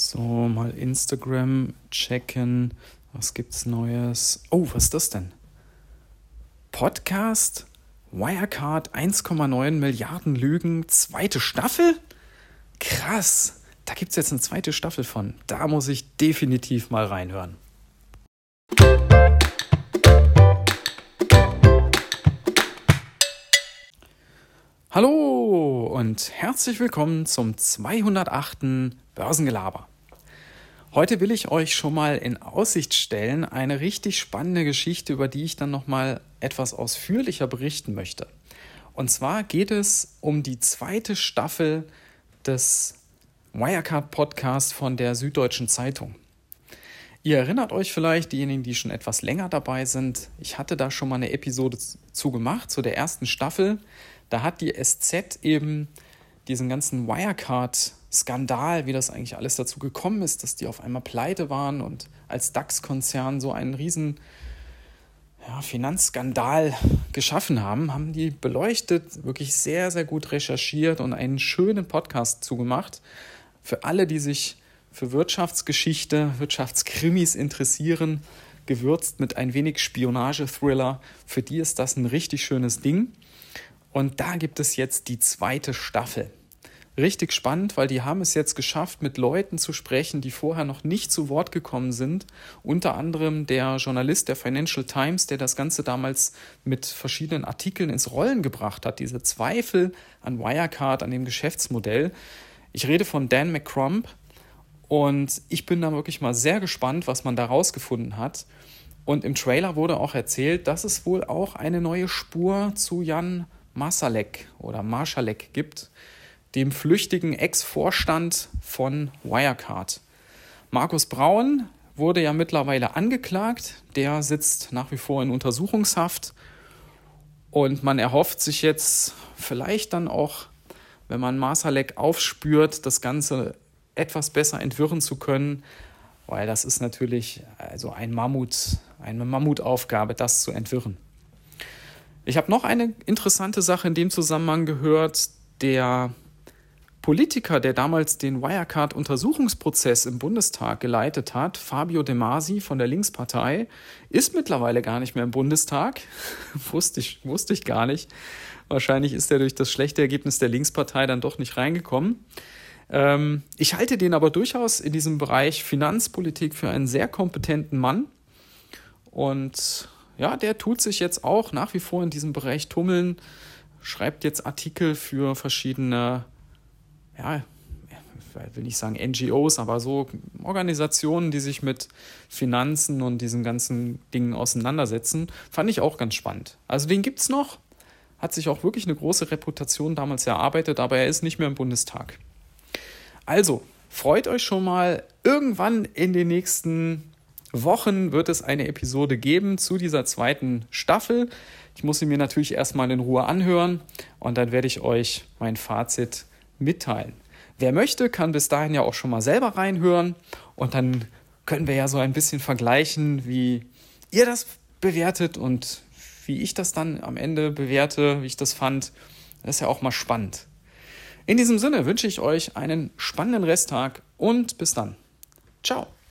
So, mal Instagram checken. Was gibt's Neues? Oh, was ist das denn? Podcast? Wirecard 1,9 Milliarden Lügen, zweite Staffel? Krass. Da gibt's jetzt eine zweite Staffel von. Da muss ich definitiv mal reinhören. Hallo und herzlich willkommen zum 208. Börsengelaber. Heute will ich euch schon mal in Aussicht stellen eine richtig spannende Geschichte, über die ich dann noch mal etwas ausführlicher berichten möchte. Und zwar geht es um die zweite Staffel des Wirecard Podcasts von der Süddeutschen Zeitung. Ihr erinnert euch vielleicht, diejenigen, die schon etwas länger dabei sind, ich hatte da schon mal eine Episode zu gemacht, zu der ersten Staffel. Da hat die SZ eben diesen ganzen Wirecard-Skandal, wie das eigentlich alles dazu gekommen ist, dass die auf einmal pleite waren und als DAX-Konzern so einen riesen ja, Finanzskandal geschaffen haben, haben die beleuchtet, wirklich sehr, sehr gut recherchiert und einen schönen Podcast zugemacht. Für alle, die sich für Wirtschaftsgeschichte, Wirtschaftskrimis interessieren, gewürzt mit ein wenig Spionage-Thriller, für die ist das ein richtig schönes Ding. Und da gibt es jetzt die zweite Staffel. Richtig spannend, weil die haben es jetzt geschafft, mit Leuten zu sprechen, die vorher noch nicht zu Wort gekommen sind. Unter anderem der Journalist der Financial Times, der das Ganze damals mit verschiedenen Artikeln ins Rollen gebracht hat. Diese Zweifel an Wirecard, an dem Geschäftsmodell. Ich rede von Dan McCrump und ich bin da wirklich mal sehr gespannt, was man da rausgefunden hat. Und im Trailer wurde auch erzählt, dass es wohl auch eine neue Spur zu Jan Masalek oder Marschalek gibt, dem flüchtigen Ex-Vorstand von Wirecard. Markus Braun wurde ja mittlerweile angeklagt, der sitzt nach wie vor in Untersuchungshaft und man erhofft sich jetzt vielleicht dann auch, wenn man Masalek aufspürt, das Ganze etwas besser entwirren zu können, weil das ist natürlich also ein Mammut, eine Mammutaufgabe, das zu entwirren. Ich habe noch eine interessante Sache in dem Zusammenhang gehört. Der Politiker, der damals den Wirecard-Untersuchungsprozess im Bundestag geleitet hat, Fabio De Masi von der Linkspartei, ist mittlerweile gar nicht mehr im Bundestag. wusste, ich, wusste ich gar nicht. Wahrscheinlich ist er durch das schlechte Ergebnis der Linkspartei dann doch nicht reingekommen. Ähm, ich halte den aber durchaus in diesem Bereich Finanzpolitik für einen sehr kompetenten Mann. Und ja, der tut sich jetzt auch nach wie vor in diesem Bereich tummeln, schreibt jetzt Artikel für verschiedene, ja, ich will nicht sagen NGOs, aber so Organisationen, die sich mit Finanzen und diesen ganzen Dingen auseinandersetzen. Fand ich auch ganz spannend. Also den gibt es noch, hat sich auch wirklich eine große Reputation damals erarbeitet, aber er ist nicht mehr im Bundestag. Also, freut euch schon mal irgendwann in den nächsten Wochen wird es eine Episode geben zu dieser zweiten Staffel. Ich muss sie mir natürlich erstmal in Ruhe anhören und dann werde ich euch mein Fazit mitteilen. Wer möchte, kann bis dahin ja auch schon mal selber reinhören und dann können wir ja so ein bisschen vergleichen, wie ihr das bewertet und wie ich das dann am Ende bewerte, wie ich das fand. Das ist ja auch mal spannend. In diesem Sinne wünsche ich euch einen spannenden Resttag und bis dann. Ciao.